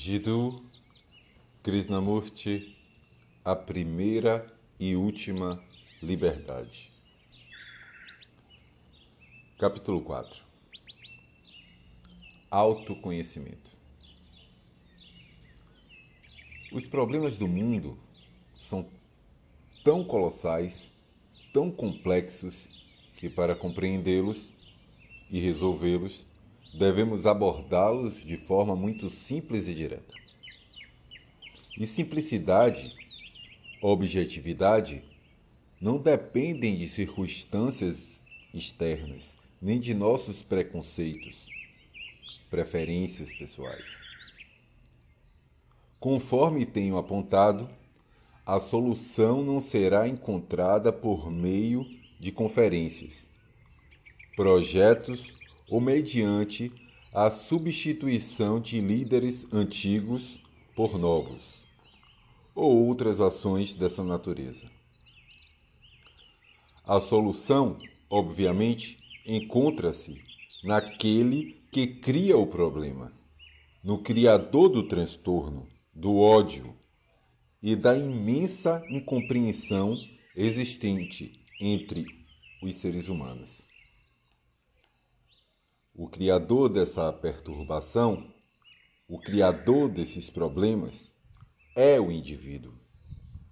Jiddu Krishnamurti, a primeira e última liberdade. Capítulo 4 Autoconhecimento Os problemas do mundo são tão colossais, tão complexos, que para compreendê-los e resolvê-los, devemos abordá-los de forma muito simples e direta. E simplicidade, objetividade, não dependem de circunstâncias externas, nem de nossos preconceitos, preferências pessoais. Conforme tenho apontado, a solução não será encontrada por meio de conferências, projetos ou mediante a substituição de líderes antigos por novos, ou outras ações dessa natureza. A solução, obviamente, encontra-se naquele que cria o problema, no criador do transtorno, do ódio e da imensa incompreensão existente entre os seres humanos. O criador dessa perturbação, o criador desses problemas, é o indivíduo.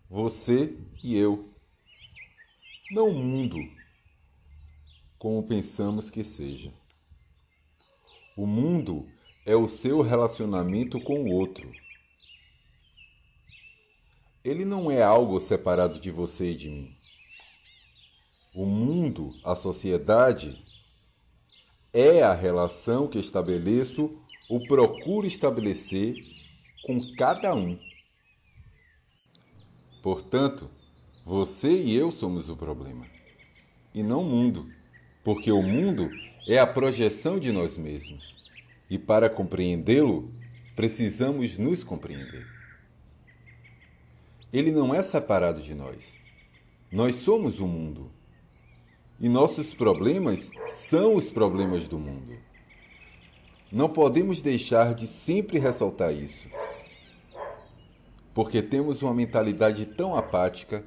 Você e eu. Não o mundo, como pensamos que seja. O mundo é o seu relacionamento com o outro. Ele não é algo separado de você e de mim. O mundo, a sociedade, é a relação que estabeleço ou procuro estabelecer com cada um. Portanto, você e eu somos o problema, e não o mundo, porque o mundo é a projeção de nós mesmos, e para compreendê-lo, precisamos nos compreender. Ele não é separado de nós. Nós somos o mundo. E nossos problemas são os problemas do mundo. Não podemos deixar de sempre ressaltar isso. Porque temos uma mentalidade tão apática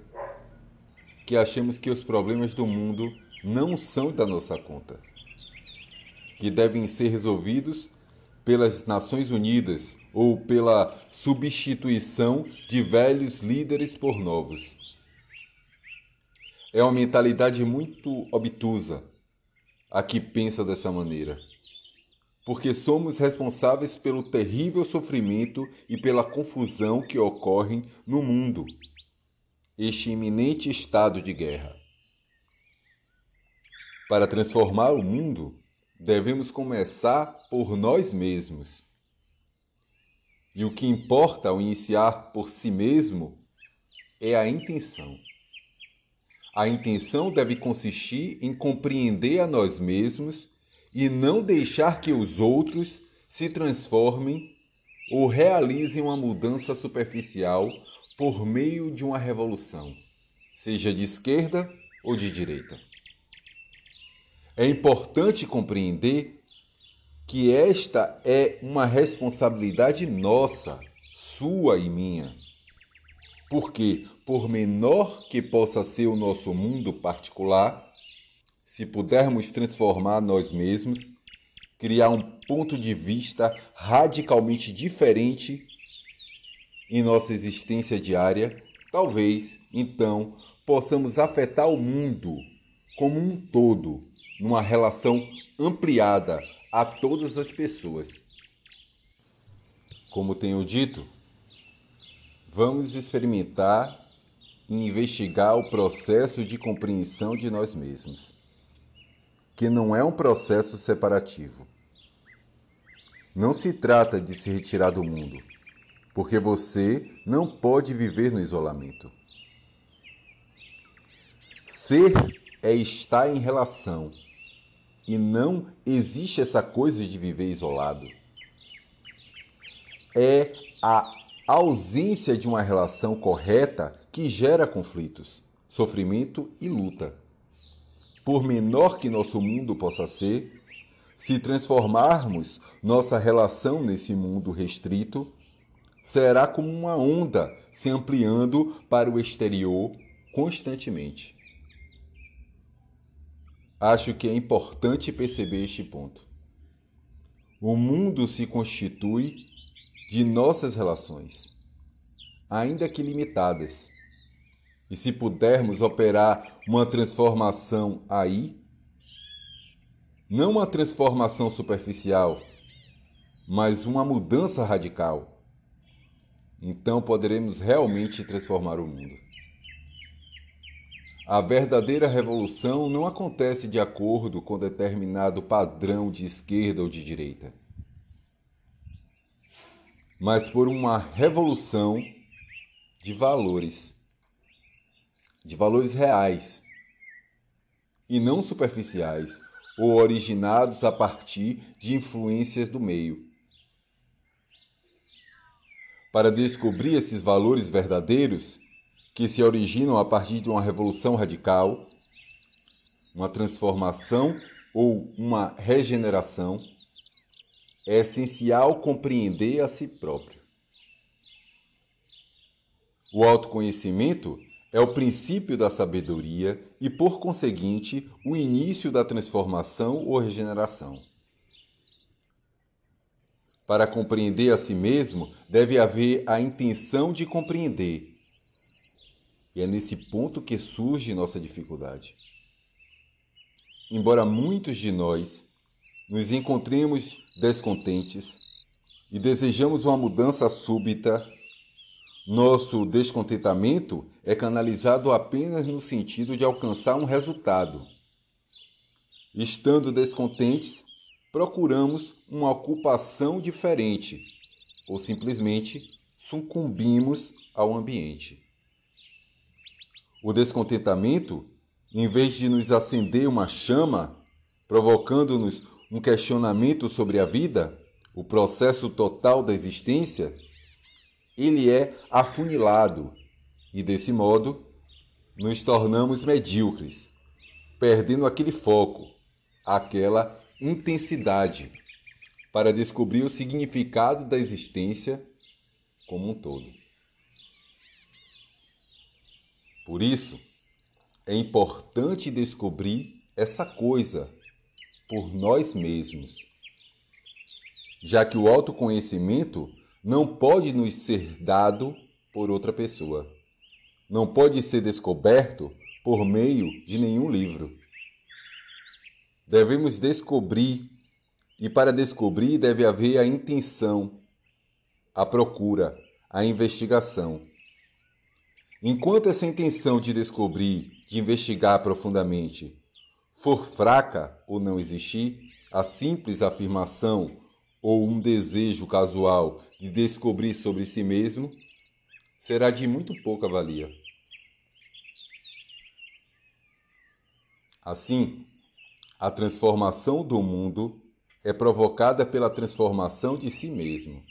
que achamos que os problemas do mundo não são da nossa conta, que devem ser resolvidos pelas Nações Unidas ou pela substituição de velhos líderes por novos é uma mentalidade muito obtusa a que pensa dessa maneira. Porque somos responsáveis pelo terrível sofrimento e pela confusão que ocorrem no mundo, este iminente estado de guerra. Para transformar o mundo, devemos começar por nós mesmos. E o que importa ao iniciar por si mesmo é a intenção. A intenção deve consistir em compreender a nós mesmos e não deixar que os outros se transformem ou realizem uma mudança superficial por meio de uma revolução, seja de esquerda ou de direita. É importante compreender que esta é uma responsabilidade nossa, sua e minha porque, por menor que possa ser o nosso mundo particular, se pudermos transformar nós mesmos, criar um ponto de vista radicalmente diferente em nossa existência diária, talvez, então, possamos afetar o mundo como um todo, numa relação ampliada a todas as pessoas. Como tenho dito, vamos experimentar e investigar o processo de compreensão de nós mesmos, que não é um processo separativo. Não se trata de se retirar do mundo, porque você não pode viver no isolamento. Ser é estar em relação, e não existe essa coisa de viver isolado. É a a ausência de uma relação correta que gera conflitos, sofrimento e luta. Por menor que nosso mundo possa ser, se transformarmos nossa relação nesse mundo restrito, será como uma onda se ampliando para o exterior constantemente. Acho que é importante perceber este ponto. O mundo se constitui de nossas relações, ainda que limitadas. E se pudermos operar uma transformação aí, não uma transformação superficial, mas uma mudança radical, então poderemos realmente transformar o mundo. A verdadeira revolução não acontece de acordo com determinado padrão de esquerda ou de direita, mas por uma revolução de valores, de valores reais e não superficiais ou originados a partir de influências do meio. Para descobrir esses valores verdadeiros, que se originam a partir de uma revolução radical, uma transformação ou uma regeneração, é essencial compreender a si próprio. O autoconhecimento é o princípio da sabedoria e, por conseguinte, o início da transformação ou regeneração. Para compreender a si mesmo, deve haver a intenção de compreender, e é nesse ponto que surge nossa dificuldade. Embora muitos de nós nos encontremos descontentes e desejamos uma mudança súbita, nosso descontentamento é canalizado apenas no sentido de alcançar um resultado. Estando descontentes, procuramos uma ocupação diferente ou simplesmente sucumbimos ao ambiente. O descontentamento, em vez de nos acender uma chama, provocando-nos um questionamento sobre a vida, o processo total da existência, ele é afunilado e, desse modo, nos tornamos medíocres, perdendo aquele foco, aquela intensidade, para descobrir o significado da existência como um todo. Por isso, é importante descobrir essa coisa por nós mesmos, já que o autoconhecimento não pode nos ser dado por outra pessoa, não pode ser descoberto por meio de nenhum livro. Devemos descobrir, e para descobrir deve haver a intenção, a procura, a investigação. Enquanto essa intenção de descobrir, de investigar profundamente, for fraca ou não existir, a simples afirmação ou um desejo casual de descobrir sobre si mesmo será de muito pouca valia. Assim, a transformação do mundo é provocada pela transformação de si mesmo.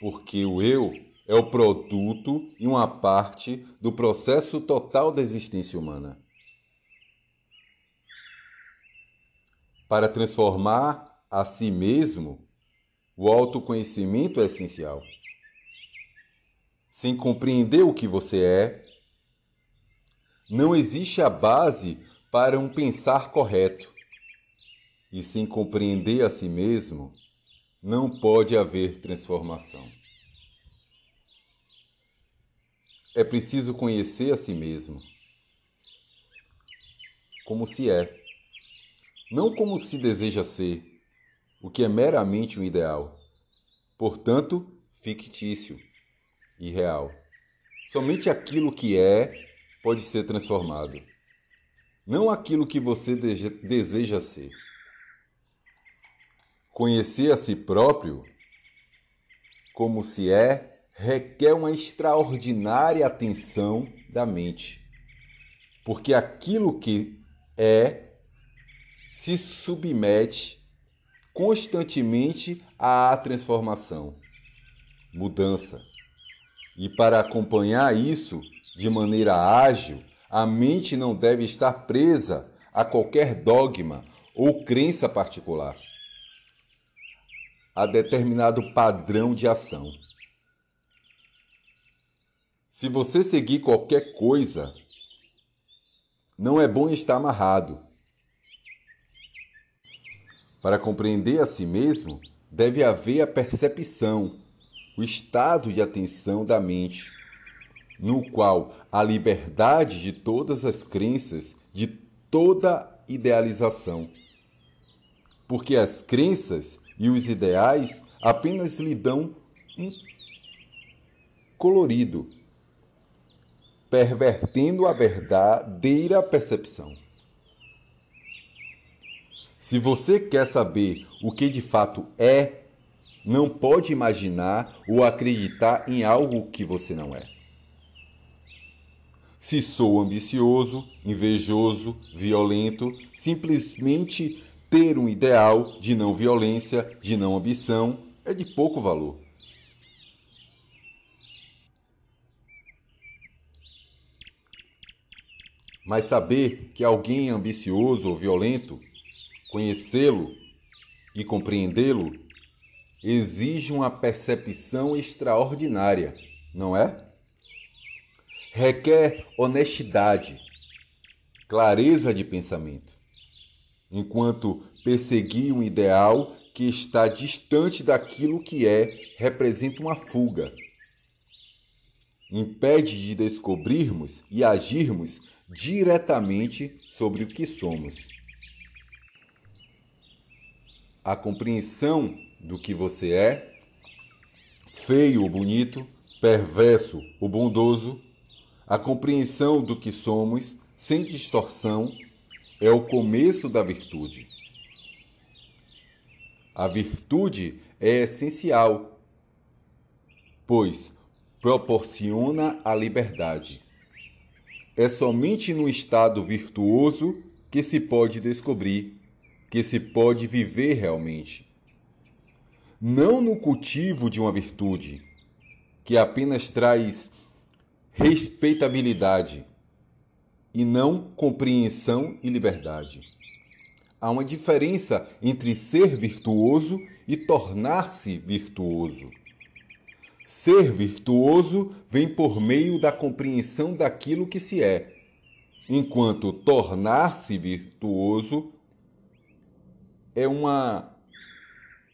Porque o eu é o produto e uma parte do processo total da existência humana. Para transformar a si mesmo, o autoconhecimento é essencial. Sem compreender o que você é, não existe a base para um pensar correto. E sem compreender a si mesmo, não pode haver transformação. É preciso conhecer a si mesmo como se é, não como se deseja ser, o que é meramente um ideal, portanto, fictício, irreal. Somente aquilo que é pode ser transformado, não aquilo que você deseja ser. Conhecer a si próprio como se é requer uma extraordinária atenção da mente, porque aquilo que é se submete constantemente à transformação, mudança. E para acompanhar isso de maneira ágil, a mente não deve estar presa a qualquer dogma ou crença particular, a determinado padrão de ação. Se você seguir qualquer coisa, não é bom estar amarrado. Para compreender a si mesmo, deve haver a percepção, o estado de atenção da mente, no qual a liberdade de todas as crenças, de toda idealização. Porque as crenças e os ideais apenas lhe dão um colorido, pervertendo a verdadeira percepção. Se você quer saber o que de fato é, não pode imaginar ou acreditar em algo que você não é. Se sou ambicioso, invejoso, violento, simplesmente ter um ideal de não violência, de não ambição, é de pouco valor. Mas saber que alguém é ambicioso ou violento Conhecê-lo e compreendê-lo exige uma percepção extraordinária, não é? Requer honestidade, clareza de pensamento, enquanto perseguir um ideal que está distante daquilo que é representa uma fuga. Impede de descobrirmos e agirmos diretamente sobre o que somos a compreensão do que você é, feio ou bonito, perverso ou bondoso, a compreensão do que somos, sem distorção, é o começo da virtude. A virtude é essencial, pois proporciona a liberdade. É somente no estado virtuoso que se pode descobrir que se pode viver realmente. Não no cultivo de uma virtude, que apenas traz respeitabilidade e não compreensão e liberdade. Há uma diferença entre ser virtuoso e tornar-se virtuoso. Ser virtuoso vem por meio da compreensão daquilo que se é, enquanto tornar-se virtuoso é uma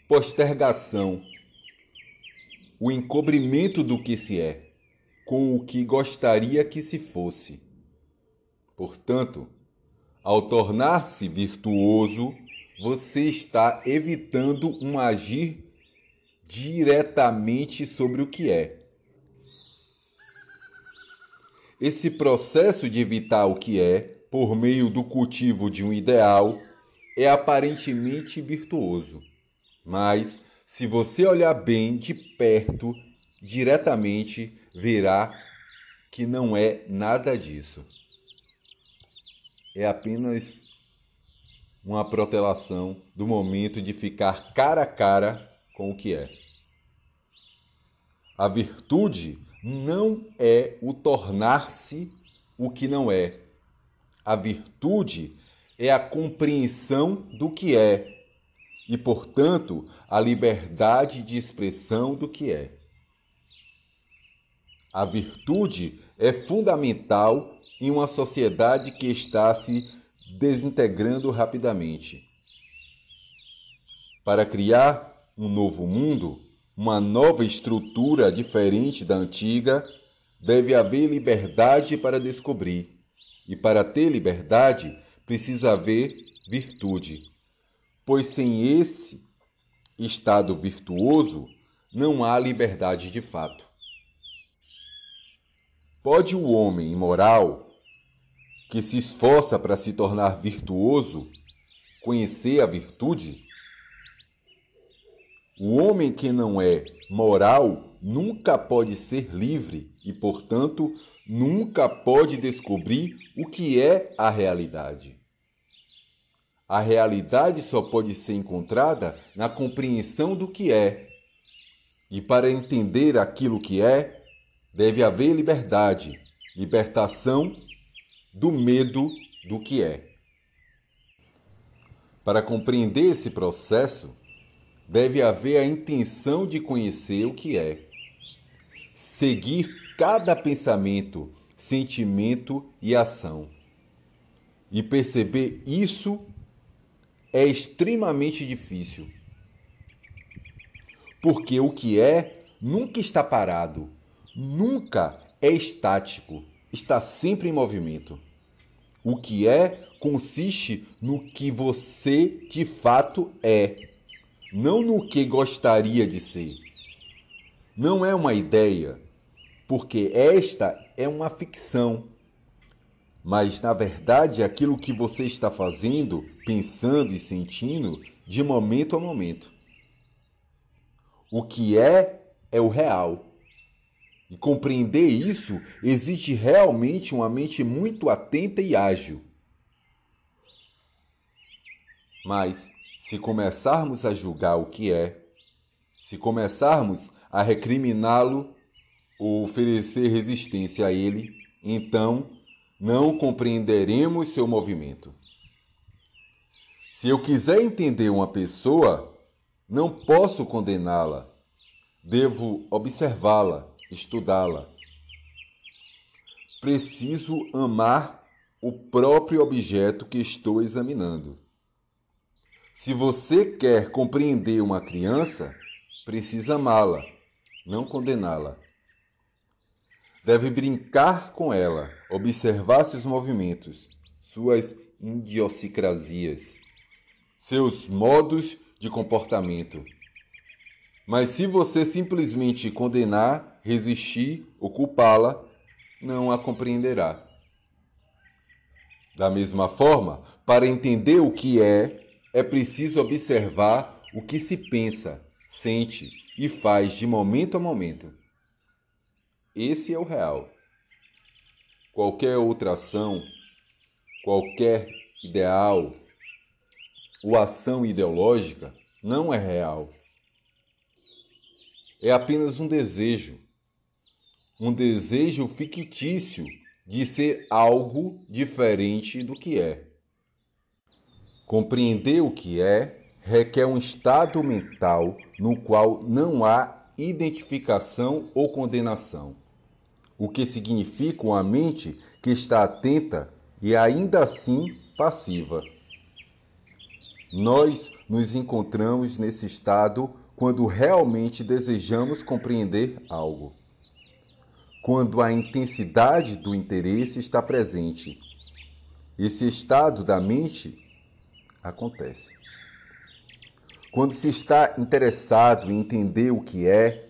postergação, o encobrimento do que se é, com o que gostaria que se fosse. Portanto, ao tornar-se virtuoso, você está evitando um agir diretamente sobre o que é. Esse processo de evitar o que é, por meio do cultivo de um ideal, é aparentemente virtuoso, mas se você olhar bem de perto, diretamente, verá que não é nada disso. É apenas uma protelação do momento de ficar cara a cara com o que é. A virtude não é o tornar-se o que não é. A virtude é a compreensão do que é e, portanto, a liberdade de expressão do que é. A virtude é fundamental em uma sociedade que está se desintegrando rapidamente. Para criar um novo mundo, uma nova estrutura diferente da antiga, deve haver liberdade para descobrir. E para ter liberdade, precisa haver virtude, pois sem esse estado virtuoso não há liberdade de fato. Pode o homem imoral, que se esforça para se tornar virtuoso, conhecer a virtude? O homem que não é moral nunca pode ser livre e, portanto, nunca pode descobrir o que é a realidade. A realidade só pode ser encontrada na compreensão do que é. E para entender aquilo que é, deve haver liberdade, libertação do medo do que é. Para compreender esse processo, deve haver a intenção de conhecer o que é, seguir cada pensamento, sentimento e ação. E perceber isso é extremamente difícil. Porque o que é nunca está parado, nunca é estático, está sempre em movimento. O que é consiste no que você de fato é, não no que gostaria de ser. Não é uma ideia, porque esta é uma ficção. Mas, na verdade, aquilo que você está fazendo, pensando e sentindo de momento a momento. O que é, é o real. E compreender isso exige realmente uma mente muito atenta e ágil. Mas, se começarmos a julgar o que é, se começarmos a recriminá-lo ou oferecer resistência a ele, então não compreenderemos seu movimento. Se eu quiser entender uma pessoa, não posso condená-la. Devo observá-la, estudá-la. Preciso amar o próprio objeto que estou examinando. Se você quer compreender uma criança, precisa amá-la, não condená-la. Deve brincar com ela, observar seus movimentos, suas idiosincrasias, seus modos de comportamento. Mas se você simplesmente condenar, resistir ou culpá-la, não a compreenderá. Da mesma forma, para entender o que é, é preciso observar o que se pensa, sente e faz de momento a momento. Esse é o real. Qualquer outra ação, qualquer ideal ou ação ideológica não é real. É apenas um desejo, um desejo fictício de ser algo diferente do que é. Compreender o que é requer um estado mental no qual não há identificação ou condenação o que significa uma mente que está atenta e ainda assim passiva. Nós nos encontramos nesse estado quando realmente desejamos compreender algo. Quando a intensidade do interesse está presente. Esse estado da mente acontece. Quando se está interessado em entender o que é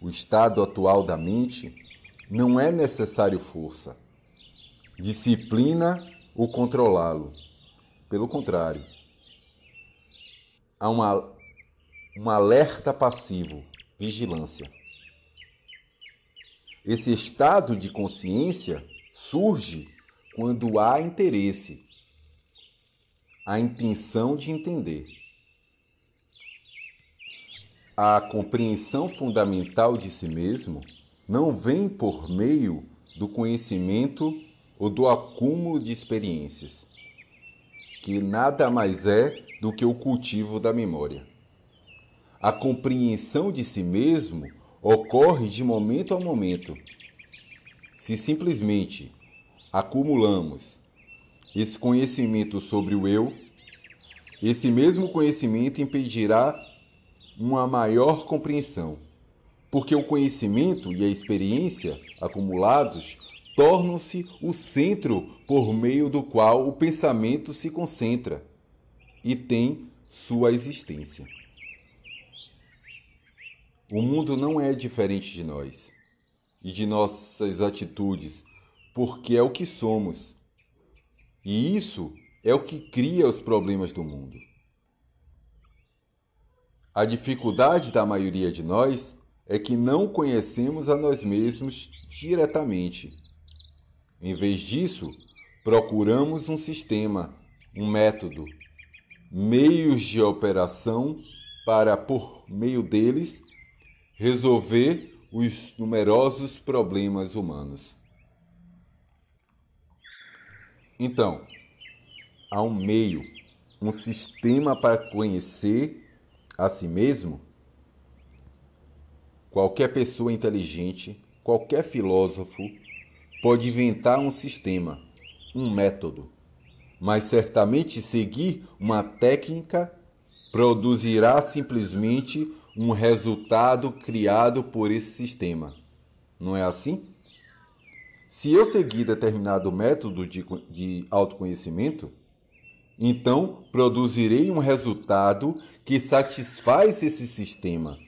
o estado atual da mente, não é necessário força, disciplina ou controlá-lo. Pelo contrário, há uma, um alerta passivo, vigilância. Esse estado de consciência surge quando há interesse, a intenção de entender. A compreensão fundamental de si mesmo não vem por meio do conhecimento ou do acúmulo de experiências, que nada mais é do que o cultivo da memória. A compreensão de si mesmo ocorre de momento a momento. Se simplesmente acumulamos esse conhecimento sobre o eu, esse mesmo conhecimento impedirá uma maior compreensão porque o conhecimento e a experiência acumulados tornam-se o centro por meio do qual o pensamento se concentra e tem sua existência. O mundo não é diferente de nós e de nossas atitudes, porque é o que somos. E isso é o que cria os problemas do mundo. A dificuldade da maioria de nós é que não conhecemos a nós mesmos diretamente. Em vez disso, procuramos um sistema, um método, meios de operação para, por meio deles, resolver os numerosos problemas humanos. Então, há um meio, um sistema para conhecer a si mesmo Qualquer pessoa inteligente qualquer filósofo pode inventar um sistema, um método, mas certamente seguir uma técnica produzirá simplesmente um resultado criado por esse sistema. Não é assim? Se eu seguir determinado método de, de autoconhecimento, então produzirei um resultado que satisfaz esse sistema.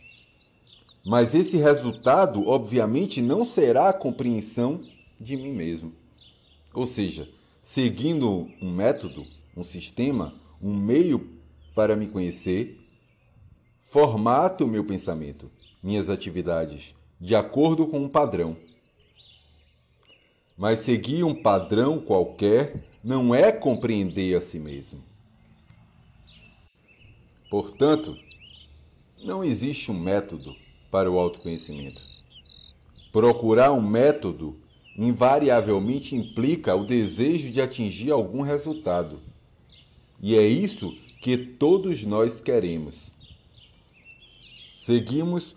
Mas esse resultado, obviamente, não será a compreensão de mim mesmo. Ou seja, seguindo um método, um sistema, um meio para me conhecer, formato o meu pensamento, minhas atividades, de acordo com um padrão. Mas seguir um padrão qualquer não é compreender a si mesmo. Portanto, não existe um método para o autoconhecimento. Procurar um método invariavelmente implica o desejo de atingir algum resultado. E é isso que todos nós queremos. Seguimos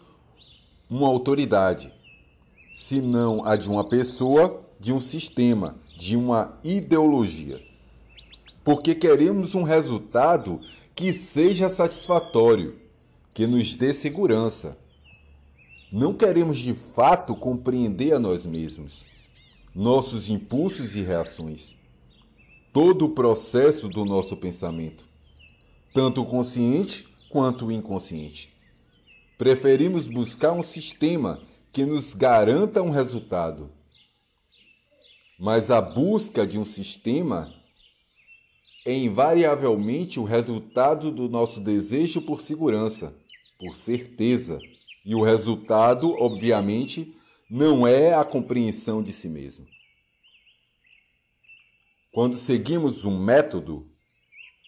uma autoridade, se não a de uma pessoa, de um sistema, de uma ideologia. Porque queremos um resultado que seja satisfatório, que nos dê segurança. Não queremos de fato compreender a nós mesmos, nossos impulsos e reações, todo o processo do nosso pensamento, tanto consciente quanto inconsciente. Preferimos buscar um sistema que nos garanta um resultado mas a busca de um sistema é invariavelmente o resultado do nosso desejo por segurança, por certeza. E o resultado, obviamente, não é a compreensão de si mesmo. Quando seguimos um método,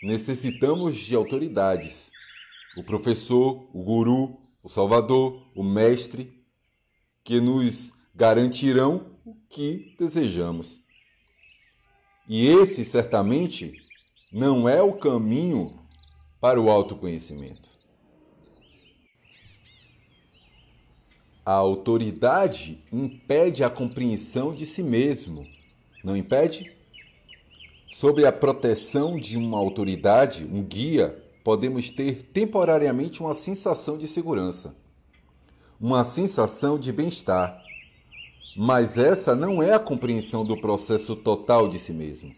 necessitamos de autoridades. O professor, o guru, o salvador, o mestre, que nos garantirão o que desejamos. E esse, certamente, não é o caminho para o autoconhecimento. A autoridade impede a compreensão de si mesmo, não impede? Sob a proteção de uma autoridade, um guia, podemos ter temporariamente uma sensação de segurança, uma sensação de bem-estar, mas essa não é a compreensão do processo total de si mesmo.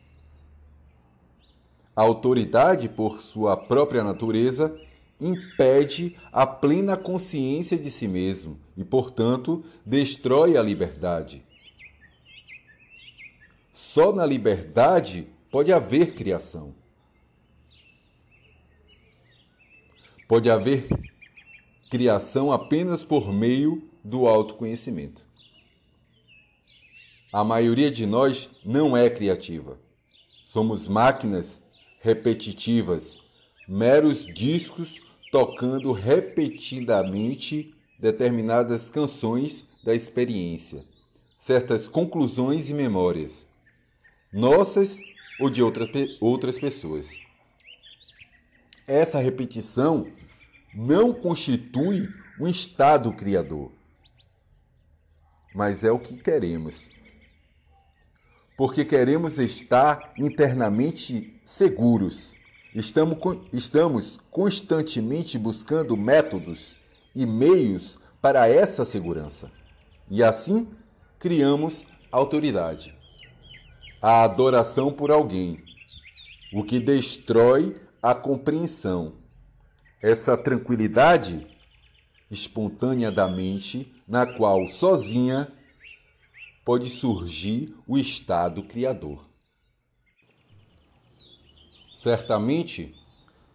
A autoridade, por sua própria natureza, impede a plena consciência de si mesmo e, portanto, destrói a liberdade. Só na liberdade pode haver criação. Pode haver criação apenas por meio do autoconhecimento. A maioria de nós não é criativa. Somos máquinas repetitivas, meros discos tocando repetidamente determinadas canções da experiência, certas conclusões e memórias, nossas ou de outras, outras pessoas. Essa repetição não constitui um estado criador, mas é o que queremos porque queremos estar internamente seguros. Estamos, estamos constantemente buscando métodos e meios para essa segurança. E assim criamos autoridade. A adoração por alguém, o que destrói a compreensão. Essa tranquilidade espontânea da mente, na qual sozinha pode surgir o estado criador. Certamente,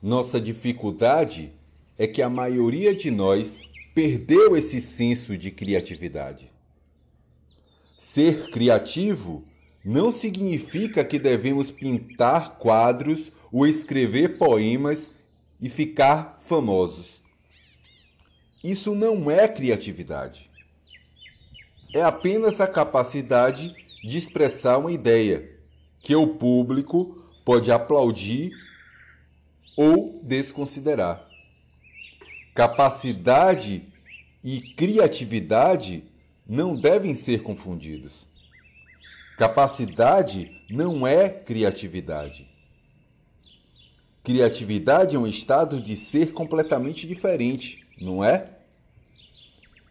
nossa dificuldade é que a maioria de nós perdeu esse senso de criatividade. Ser criativo não significa que devemos pintar quadros ou escrever poemas e ficar famosos. Isso não é criatividade é apenas a capacidade de expressar uma ideia que o público pode aplaudir ou desconsiderar. Capacidade e criatividade não devem ser confundidos. Capacidade não é criatividade. Criatividade é um estado de ser completamente diferente, não é?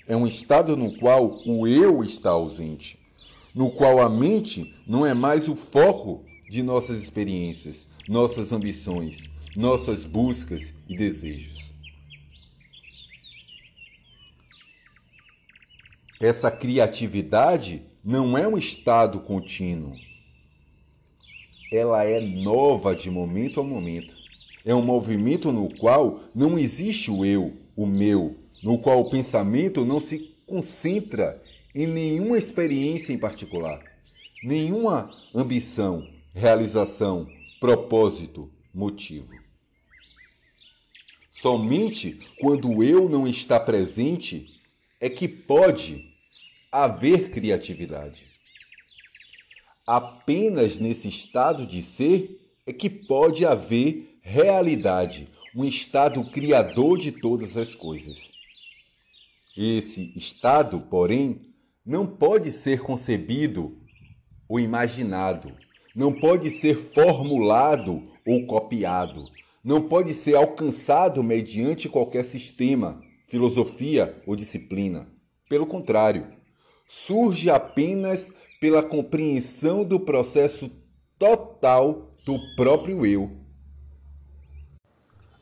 É um estado no qual o eu está ausente, no qual a mente não é mais o foco de nossas experiências, nossas ambições, nossas buscas e desejos. Essa criatividade não é um estado contínuo. Ela é nova de momento a momento. É um movimento no qual não existe o eu, o meu, no qual o pensamento não se concentra em nenhuma experiência em particular, nenhuma ambição, realização, propósito, motivo. Somente quando o eu não está presente é que pode haver criatividade. Apenas nesse estado de ser é que pode haver realidade, um estado criador de todas as coisas. Esse estado, porém, não pode ser concebido ou imaginado, não pode ser formulado ou copiado, não pode ser alcançado mediante qualquer sistema, filosofia ou disciplina. Pelo contrário, surge apenas pela compreensão do processo total do próprio eu.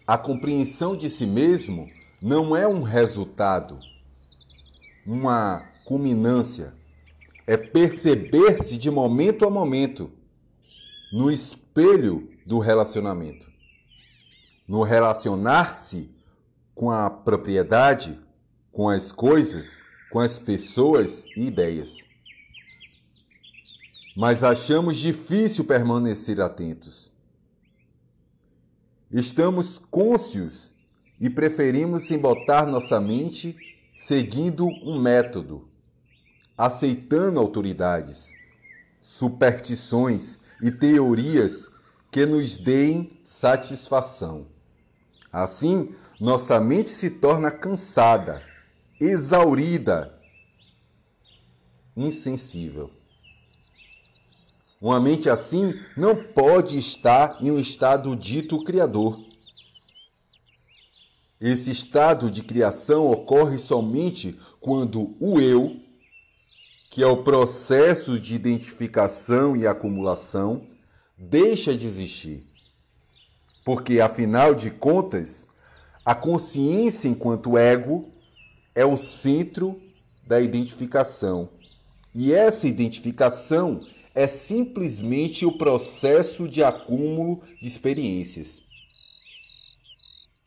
A compreensão de si mesmo não é um resultado, uma culminância. É perceber-se de momento a momento no espelho do relacionamento. No relacionar-se com a propriedade, com as coisas, com as pessoas e ideias. Mas achamos difícil permanecer atentos. Estamos cônscios e preferimos embotar nossa mente seguindo um método, aceitando autoridades, superstições e teorias que nos deem satisfação. Assim, nossa mente se torna cansada, exaurida, insensível. Uma mente assim não pode estar em um estado dito criador. Esse estado de criação ocorre somente quando o eu, que é o processo de identificação e acumulação, deixa de existir. Porque, afinal de contas, a consciência enquanto ego é o centro da identificação. E essa identificação é simplesmente o processo de acúmulo de experiências.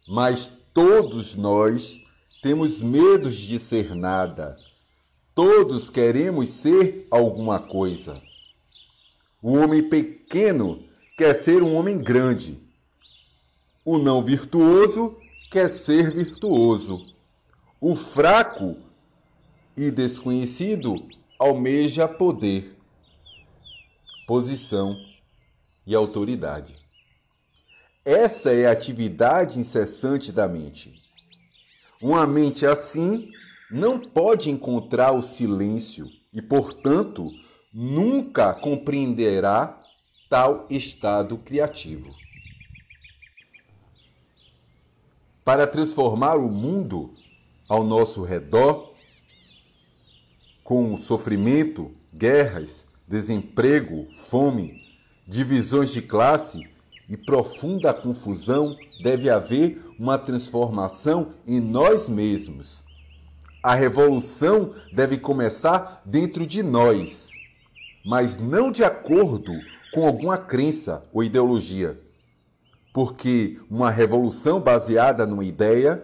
Mas todos nós temos medos de ser nada. Todos queremos ser alguma coisa. O homem pequeno quer ser um homem grande. O não virtuoso quer ser virtuoso. O fraco e desconhecido almeja poder posição e autoridade. Essa é a atividade incessante da mente. Uma mente assim não pode encontrar o silêncio e, portanto, nunca compreenderá tal estado criativo. Para transformar o mundo ao nosso redor, com sofrimento, guerras, desemprego, fome, divisões de classe e profunda confusão, deve haver uma transformação em nós mesmos. A revolução deve começar dentro de nós, mas não de acordo com alguma crença ou ideologia. Porque uma revolução baseada numa ideia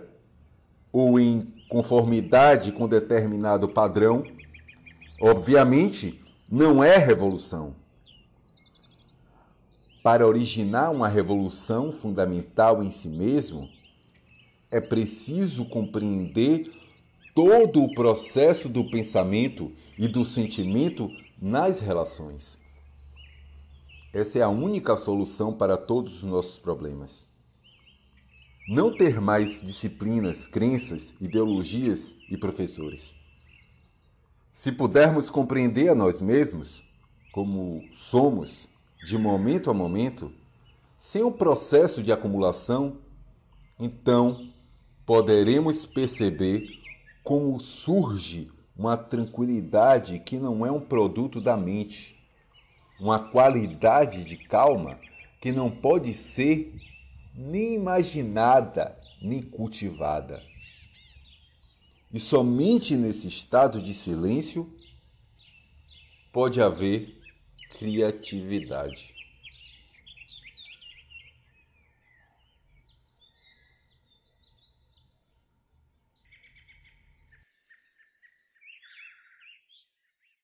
ou em conformidade com determinado padrão, obviamente, não é revolução. Para originar uma revolução fundamental em si mesmo, é preciso compreender todo o processo do pensamento e do sentimento nas relações. Essa é a única solução para todos os nossos problemas. Não ter mais disciplinas, crenças, ideologias e professores Se pudermos compreender a nós mesmos, como somos, de momento a momento, sem o processo de acumulação, então poderemos perceber como surge uma tranquilidade que não é um produto da mente, uma qualidade de calma que não pode ser nem imaginada nem cultivada. E somente nesse estado de silêncio pode haver criatividade.